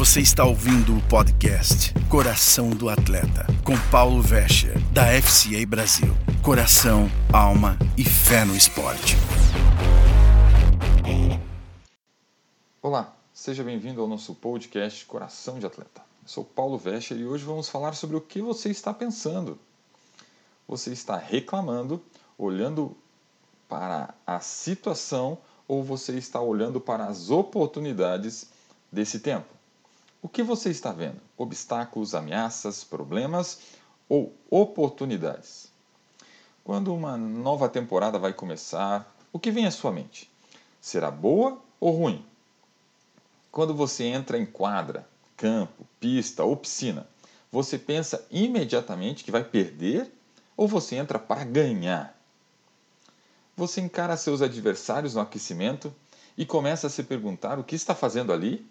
Você está ouvindo o podcast Coração do Atleta, com Paulo Vescher, da FCA Brasil. Coração, alma e fé no esporte. Olá, seja bem-vindo ao nosso podcast Coração de Atleta. Eu sou Paulo Vescher e hoje vamos falar sobre o que você está pensando. Você está reclamando, olhando para a situação ou você está olhando para as oportunidades desse tempo? O que você está vendo? Obstáculos, ameaças, problemas ou oportunidades? Quando uma nova temporada vai começar, o que vem à sua mente? Será boa ou ruim? Quando você entra em quadra, campo, pista ou piscina, você pensa imediatamente que vai perder ou você entra para ganhar? Você encara seus adversários no aquecimento e começa a se perguntar o que está fazendo ali?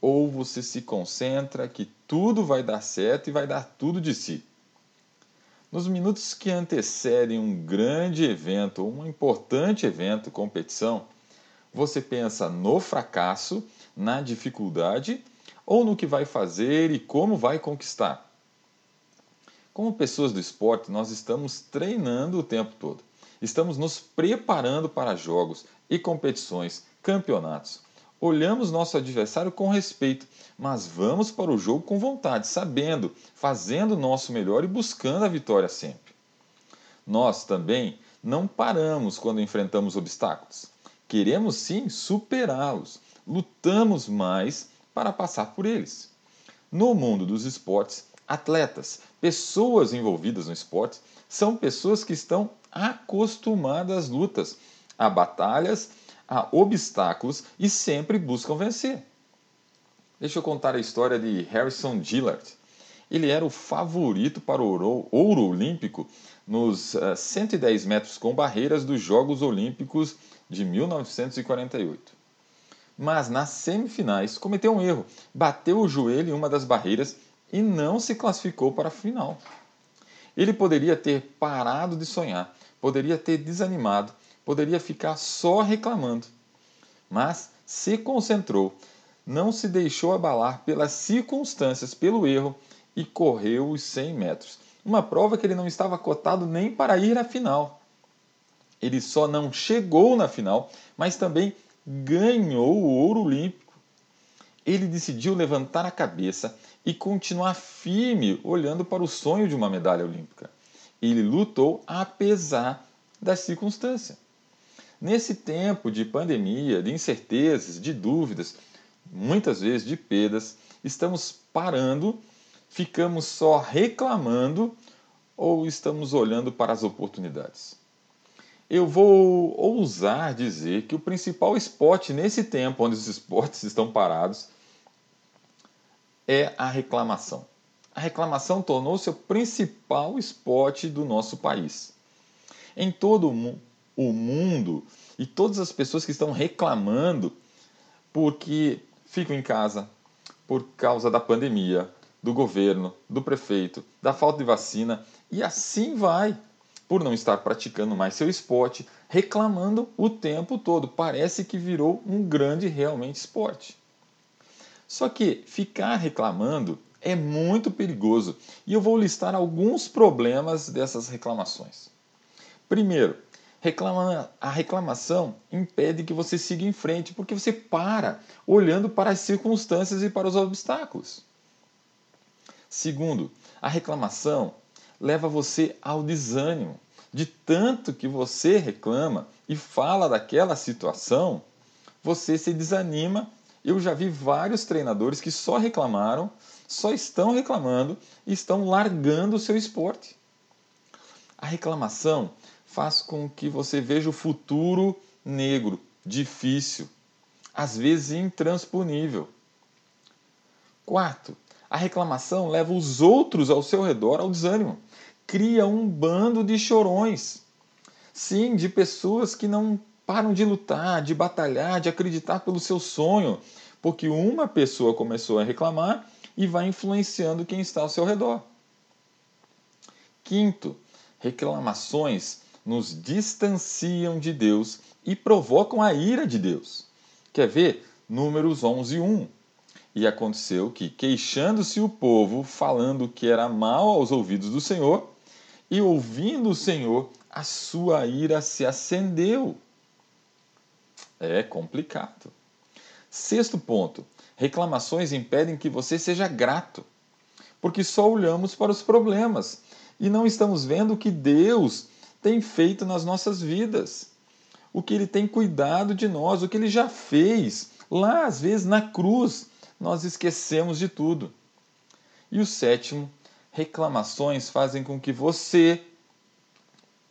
Ou você se concentra que tudo vai dar certo e vai dar tudo de si? Nos minutos que antecedem um grande evento um importante evento, competição, você pensa no fracasso, na dificuldade ou no que vai fazer e como vai conquistar? Como pessoas do esporte, nós estamos treinando o tempo todo. Estamos nos preparando para jogos e competições, campeonatos. Olhamos nosso adversário com respeito, mas vamos para o jogo com vontade, sabendo, fazendo o nosso melhor e buscando a vitória sempre. Nós também não paramos quando enfrentamos obstáculos. Queremos sim superá-los, lutamos mais para passar por eles. No mundo dos esportes, atletas, pessoas envolvidas no esporte, são pessoas que estão acostumadas às lutas, a batalhas, a obstáculos e sempre buscam vencer. Deixa eu contar a história de Harrison Gillard. Ele era o favorito para o ouro, ouro olímpico nos uh, eh, 110 metros com barreiras dos Jogos Olímpicos de 1948. Mas nas semifinais cometeu um erro, bateu o joelho em uma das barreiras e não se classificou para a final. Ele poderia ter parado de sonhar, poderia ter desanimado, poderia ficar só reclamando. Mas se concentrou, não se deixou abalar pelas circunstâncias, pelo erro e correu os 100 metros. Uma prova que ele não estava cotado nem para ir à final. Ele só não chegou na final, mas também ganhou o ouro olímpico. Ele decidiu levantar a cabeça e continuar firme olhando para o sonho de uma medalha olímpica. Ele lutou apesar das circunstâncias. Nesse tempo de pandemia, de incertezas, de dúvidas, muitas vezes de perdas, estamos parando, ficamos só reclamando ou estamos olhando para as oportunidades? Eu vou ousar dizer que o principal esporte nesse tempo onde os esportes estão parados é a reclamação. A reclamação tornou-se o principal esporte do nosso país. Em todo o mundo e todas as pessoas que estão reclamando porque ficam em casa por causa da pandemia, do governo, do prefeito, da falta de vacina e assim vai, por não estar praticando mais seu esporte, reclamando o tempo todo. Parece que virou um grande realmente esporte. Só que ficar reclamando é muito perigoso e eu vou listar alguns problemas dessas reclamações. Primeiro, reclama, a reclamação impede que você siga em frente porque você para olhando para as circunstâncias e para os obstáculos. Segundo, a reclamação leva você ao desânimo. De tanto que você reclama e fala daquela situação, você se desanima eu já vi vários treinadores que só reclamaram, só estão reclamando e estão largando o seu esporte. A reclamação faz com que você veja o futuro negro, difícil, às vezes intransponível. Quarto, a reclamação leva os outros ao seu redor ao desânimo. Cria um bando de chorões. Sim, de pessoas que não param de lutar, de batalhar, de acreditar pelo seu sonho, porque uma pessoa começou a reclamar e vai influenciando quem está ao seu redor. Quinto, reclamações nos distanciam de Deus e provocam a ira de Deus. Quer ver? Números 11, 1. E aconteceu que, queixando-se o povo, falando que era mal aos ouvidos do Senhor, e ouvindo o Senhor, a sua ira se acendeu. É complicado. Sexto ponto: reclamações impedem que você seja grato, porque só olhamos para os problemas e não estamos vendo que Deus tem feito nas nossas vidas, o que Ele tem cuidado de nós, o que Ele já fez lá, às vezes, na cruz. Nós esquecemos de tudo. E o sétimo, reclamações fazem com que você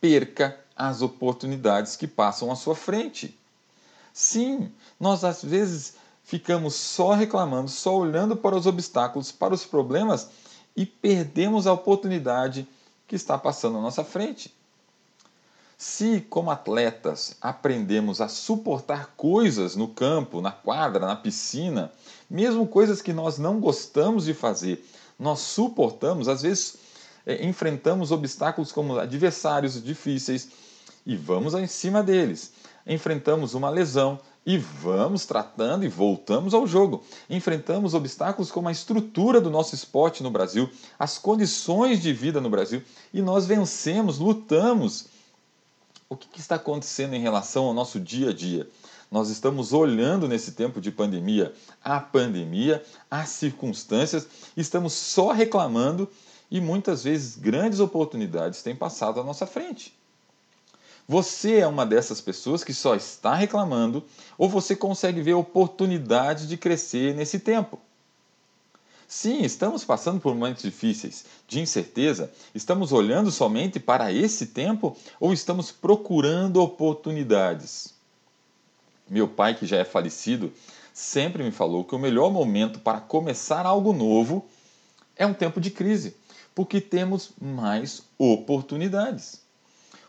perca as oportunidades que passam à sua frente. Sim, nós às vezes ficamos só reclamando, só olhando para os obstáculos, para os problemas e perdemos a oportunidade que está passando à nossa frente. Se, como atletas, aprendemos a suportar coisas no campo, na quadra, na piscina, mesmo coisas que nós não gostamos de fazer, nós suportamos, às vezes é, enfrentamos obstáculos como adversários difíceis e vamos em cima deles. Enfrentamos uma lesão e vamos tratando e voltamos ao jogo. Enfrentamos obstáculos como a estrutura do nosso esporte no Brasil, as condições de vida no Brasil e nós vencemos, lutamos. O que, está acontecendo em relação ao nosso dia a dia? Nós estamos olhando nesse tempo de pandemia a pandemia, as circunstâncias, estamos só reclamando e muitas vezes grandes oportunidades têm passado à nossa frente. Você é uma dessas pessoas que só está reclamando ou você consegue ver oportunidades de crescer nesse tempo? Sim, estamos passando por momentos difíceis, de incerteza. Estamos olhando somente para esse tempo ou estamos procurando oportunidades? Meu pai, que já é falecido, sempre me falou que o melhor momento para começar algo novo é um tempo de crise, porque temos mais oportunidades.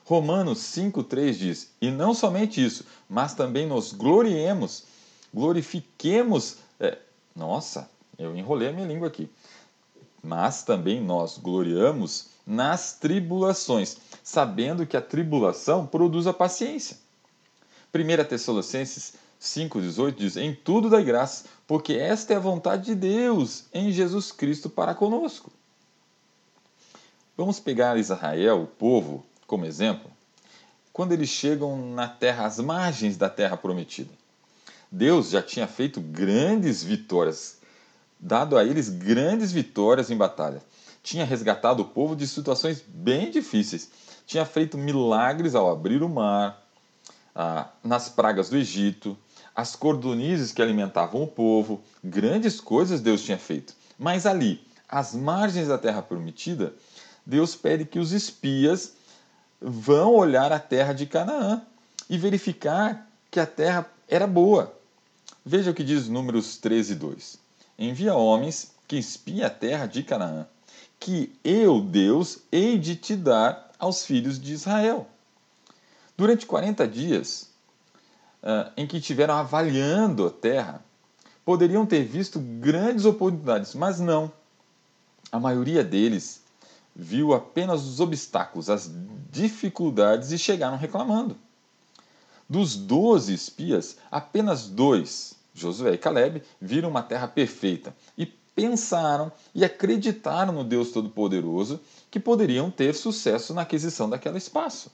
Romanos 5,3 diz: E não somente isso, mas também nos gloriemos, glorifiquemos. É, nossa, eu enrolei a minha língua aqui. Mas também nós gloriamos nas tribulações, sabendo que a tribulação produz a paciência. 1 Tessalonicenses 5,18 diz: Em tudo dai graça, porque esta é a vontade de Deus em Jesus Cristo para conosco. Vamos pegar Israel, o povo, como exemplo, quando eles chegam na terra, às margens da terra prometida. Deus já tinha feito grandes vitórias, dado a eles grandes vitórias em batalha. Tinha resgatado o povo de situações bem difíceis. Tinha feito milagres ao abrir o mar, ah, nas pragas do Egito, as cordonizes que alimentavam o povo. Grandes coisas Deus tinha feito. Mas ali, às margens da terra prometida, Deus pede que os espias vão olhar a terra de Canaã e verificar que a terra era boa. Veja o que diz Números 13, 2. Envia homens que espiem a terra de Canaã, que eu, Deus, hei de te dar aos filhos de Israel. Durante 40 dias, uh, em que estiveram avaliando a terra, poderiam ter visto grandes oportunidades, mas não. A maioria deles viu apenas os obstáculos, as dificuldades e chegaram reclamando. Dos doze espias, apenas dois, Josué e Caleb, viram uma terra perfeita e pensaram e acreditaram no Deus Todo-Poderoso que poderiam ter sucesso na aquisição daquele espaço.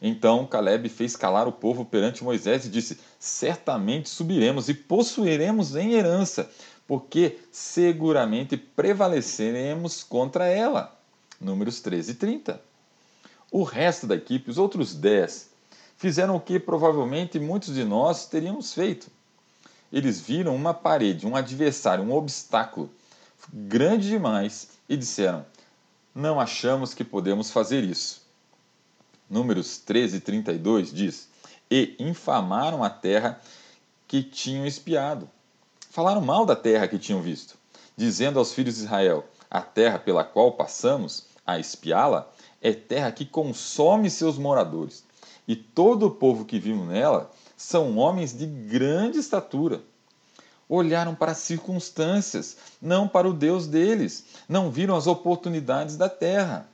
Então Caleb fez calar o povo perante Moisés e disse: Certamente subiremos e possuiremos em herança, porque seguramente prevaleceremos contra ela. Números 13 e 30. O resto da equipe, os outros 10, fizeram o que provavelmente muitos de nós teríamos feito. Eles viram uma parede, um adversário, um obstáculo grande demais e disseram: Não achamos que podemos fazer isso. Números 13 e 32 diz: E infamaram a terra que tinham espiado. Falaram mal da terra que tinham visto, dizendo aos filhos de Israel: A terra pela qual passamos a espiá-la, é terra que consome seus moradores, e todo o povo que vive nela são homens de grande estatura. Olharam para as circunstâncias, não para o Deus deles, não viram as oportunidades da terra.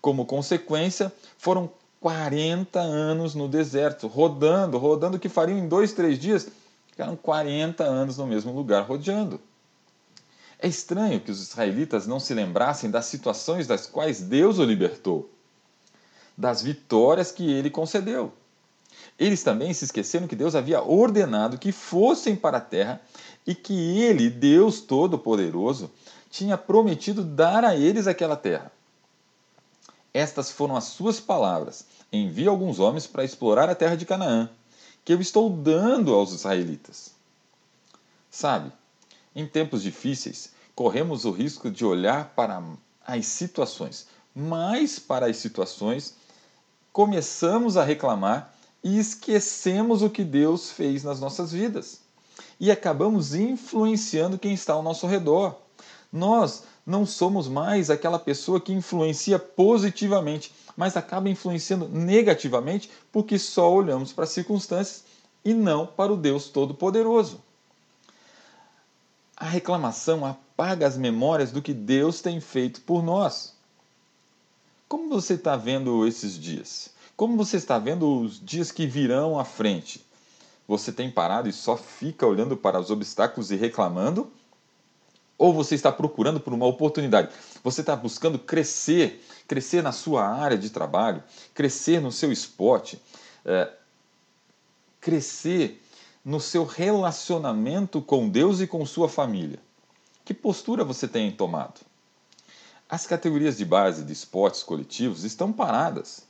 Como consequência, foram 40 anos no deserto, rodando, rodando, que fariam em dois, três dias, Ficaram 40 anos no mesmo lugar rodeando. É estranho que os israelitas não se lembrassem das situações das quais Deus o libertou, das vitórias que ele concedeu. Eles também se esqueceram que Deus havia ordenado que fossem para a terra e que ele, Deus Todo-Poderoso, tinha prometido dar a eles aquela terra. Estas foram as suas palavras: Envie alguns homens para explorar a terra de Canaã, que eu estou dando aos israelitas. Sabe, em tempos difíceis, corremos o risco de olhar para as situações, mais para as situações, começamos a reclamar e esquecemos o que Deus fez nas nossas vidas. E acabamos influenciando quem está ao nosso redor. Nós não somos mais aquela pessoa que influencia positivamente, mas acaba influenciando negativamente porque só olhamos para as circunstâncias e não para o Deus Todo-Poderoso. A reclamação apaga as memórias do que Deus tem feito por nós. Como você está vendo esses dias? Como você está vendo os dias que virão à frente? Você tem parado e só fica olhando para os obstáculos e reclamando? Ou você está procurando por uma oportunidade? Você está buscando crescer, crescer na sua área de trabalho, crescer no seu esporte, é, crescer no seu relacionamento com Deus e com sua família. Que postura você tem tomado? As categorias de base de esportes coletivos estão paradas.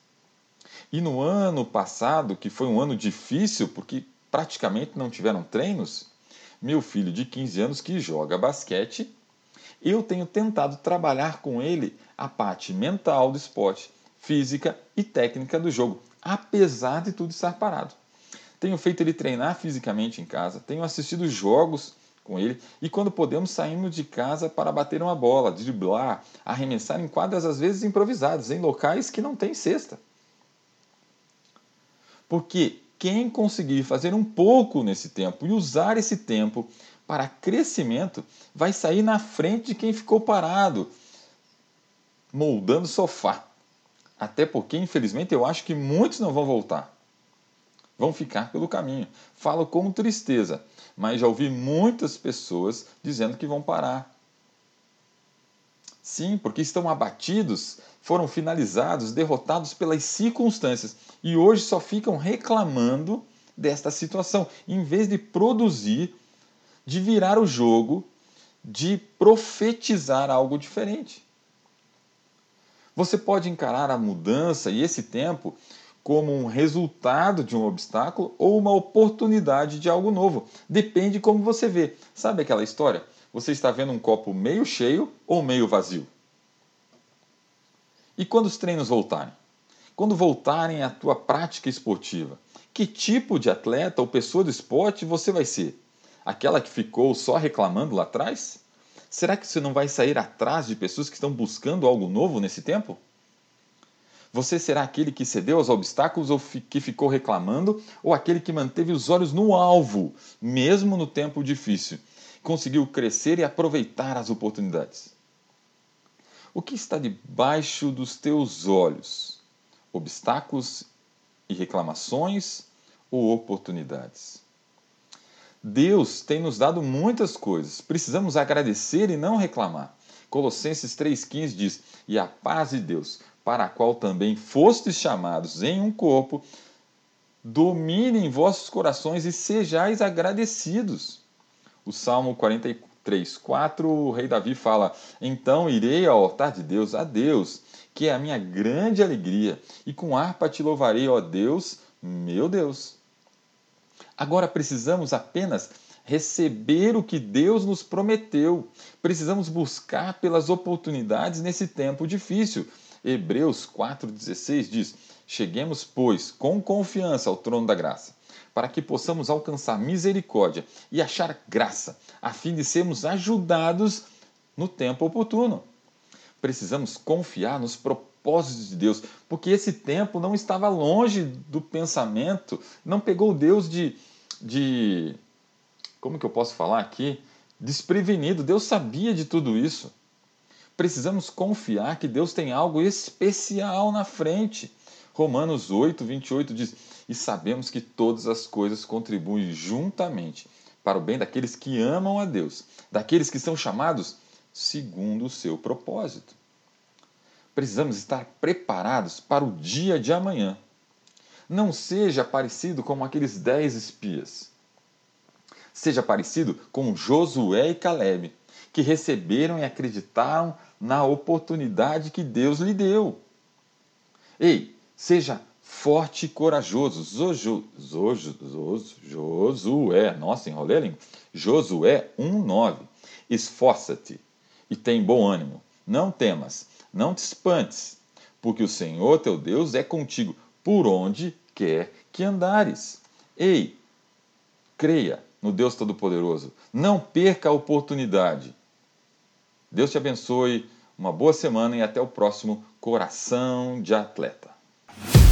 E no ano passado, que foi um ano difícil porque praticamente não tiveram treinos, meu filho de 15 anos que joga basquete, eu tenho tentado trabalhar com ele a parte mental do esporte, física e técnica do jogo, apesar de tudo estar parado. Tenho feito ele treinar fisicamente em casa, tenho assistido jogos com ele e quando podemos saímos de casa para bater uma bola, driblar, arremessar em quadras às vezes improvisadas, em locais que não tem cesta. Porque quem conseguir fazer um pouco nesse tempo e usar esse tempo para crescimento vai sair na frente de quem ficou parado, moldando sofá. Até porque, infelizmente, eu acho que muitos não vão voltar. Vão ficar pelo caminho. Falo com tristeza, mas já ouvi muitas pessoas dizendo que vão parar. Sim, porque estão abatidos, foram finalizados, derrotados pelas circunstâncias e hoje só ficam reclamando desta situação, em vez de produzir, de virar o jogo, de profetizar algo diferente. Você pode encarar a mudança e esse tempo como um resultado de um obstáculo ou uma oportunidade de algo novo. Depende como você vê. Sabe aquela história? Você está vendo um copo meio cheio ou meio vazio? E quando os treinos voltarem? Quando voltarem à tua prática esportiva, que tipo de atleta ou pessoa do esporte você vai ser? Aquela que ficou só reclamando lá atrás? Será que você não vai sair atrás de pessoas que estão buscando algo novo nesse tempo? Você será aquele que cedeu aos obstáculos ou que ficou reclamando, ou aquele que manteve os olhos no alvo, mesmo no tempo difícil? Conseguiu crescer e aproveitar as oportunidades. O que está debaixo dos teus olhos? Obstáculos e reclamações ou oportunidades? Deus tem nos dado muitas coisas, precisamos agradecer e não reclamar. Colossenses 3,15 diz: E a paz de Deus, para a qual também fostes chamados em um corpo, domine em vossos corações e sejais agradecidos. O Salmo 43, 4, o rei Davi fala: Então irei ao altar de Deus, a Deus, que é a minha grande alegria, e com harpa te louvarei, ó Deus, meu Deus. Agora precisamos apenas receber o que Deus nos prometeu. Precisamos buscar pelas oportunidades nesse tempo difícil. Hebreus 4,16 diz: Cheguemos, pois, com confiança ao trono da graça para que possamos alcançar misericórdia e achar graça, a fim de sermos ajudados no tempo oportuno. Precisamos confiar nos propósitos de Deus, porque esse tempo não estava longe do pensamento, não pegou Deus de, de como que eu posso falar aqui? Desprevenido. Deus sabia de tudo isso. Precisamos confiar que Deus tem algo especial na frente Romanos 8, 28 diz: E sabemos que todas as coisas contribuem juntamente para o bem daqueles que amam a Deus, daqueles que são chamados segundo o seu propósito. Precisamos estar preparados para o dia de amanhã. Não seja parecido como aqueles dez espias. Seja parecido com Josué e Caleb, que receberam e acreditaram na oportunidade que Deus lhe deu. Ei, seja forte e corajoso. Zojo, Zojo, Zojo, Josué, nossa, enrolei a língua. Josué 1,9. Esforça-te e tem bom ânimo. Não temas, não te espantes, porque o Senhor teu Deus é contigo por onde quer que andares. Ei, creia no Deus Todo-Poderoso. Não perca a oportunidade. Deus te abençoe, uma boa semana e até o próximo Coração de Atleta. Yeah.